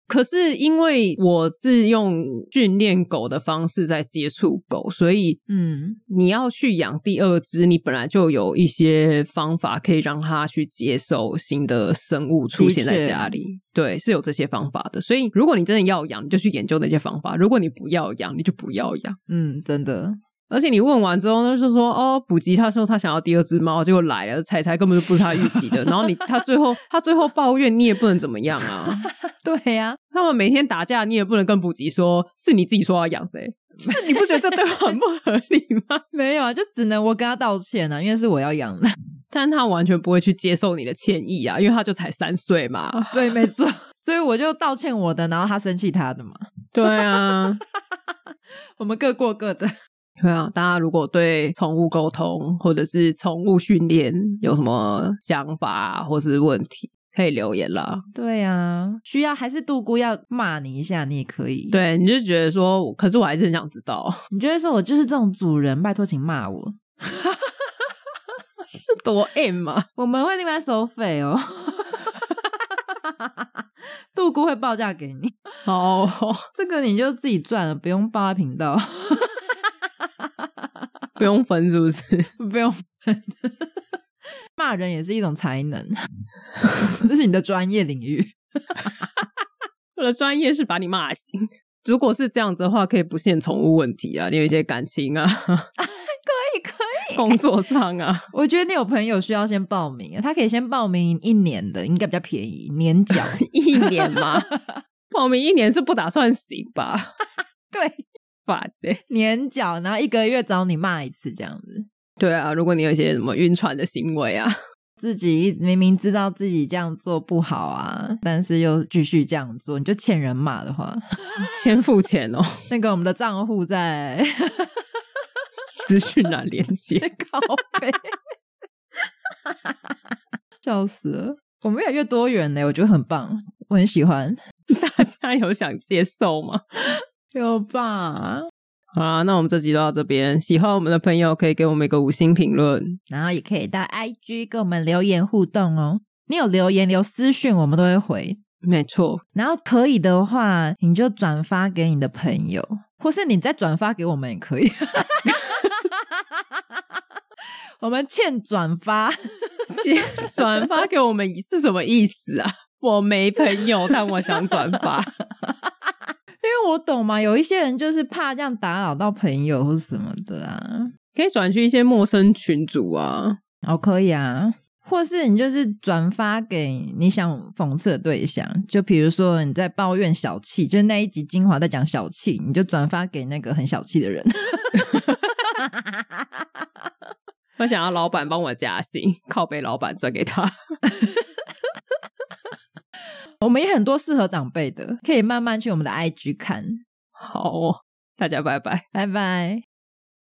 可是因为我是用训练狗的方式在接触狗，所以嗯，你要去养第二只，你本来就有一些方法可以让它去接受新的生物出现在家里。对，是有这些方法的。所以如果你真的要养，你就去研究那些方法；如果你不要养，你就不要养。嗯，真的。而且你问完之后，呢就说：“哦，补吉，他说他想要第二只猫，结果来了，彩彩根本就不是他预期的。然后你他最后他最后抱怨，你也不能怎么样啊？对呀、啊，他们每天打架，你也不能跟补吉说是你自己说要养谁？是你不觉得这对话很不合理吗？没有啊，就只能我跟他道歉啊，因为是我要养的，但他完全不会去接受你的歉意啊，因为他就才三岁嘛。对，没错，所以我就道歉我的，然后他生气他的嘛。对啊，我们各过各的。”对啊，大家如果对宠物沟通或者是宠物训练有什么想法或是问题，可以留言啦。对啊，需要还是杜姑要骂你一下，你也可以。对，你就觉得说，可是我还是很想知道。你觉得说我就是这种主人，拜托请骂我。是多 M 啊？我们会另外收费哦。杜姑会报价给你。哦，这个你就自己赚了，不用报在频道。不用分是不是？不用分，骂人也是一种才能，这是你的专业领域。我的专业是把你骂醒。如果是这样子的话，可以不限宠物问题啊，你有一些感情啊，可以可以，工作上啊，我觉得你有朋友需要先报名啊，他可以先报名一年的，应该比较便宜，年缴一年吗？报名一年是不打算行吧？对。烦的年缴，然后一个月找你骂一次这样子。对啊，如果你有一些什么晕船的行为啊，自己明明知道自己这样做不好啊，但是又继续这样做，你就欠人骂的话，先付钱哦。那个我们的账户在资讯栏连接，高飞，笑死了。我们越来越多元呢，我觉得很棒，我很喜欢。大家有想接受吗？有吧？好啦，那我们这集就到这边。喜欢我们的朋友可以给我们一个五星评论，然后也可以到 IG 跟我们留言互动哦。你有留言留私讯，我们都会回。没错。然后可以的话，你就转发给你的朋友，或是你再转发给我们也可以。我们欠转发，欠转发给我们是什么意思啊？我没朋友，但我想转发。因为我懂嘛，有一些人就是怕这样打扰到朋友或什么的啊，可以转去一些陌生群组啊，哦，可以啊，或是你就是转发给你想讽刺的对象，就比如说你在抱怨小气，就那一集精华在讲小气，你就转发给那个很小气的人。我想要老板帮我加薪，靠背老板转给他。我们也很多适合长辈的，可以慢慢去我们的 IG 看。好哦，大家拜拜，拜拜。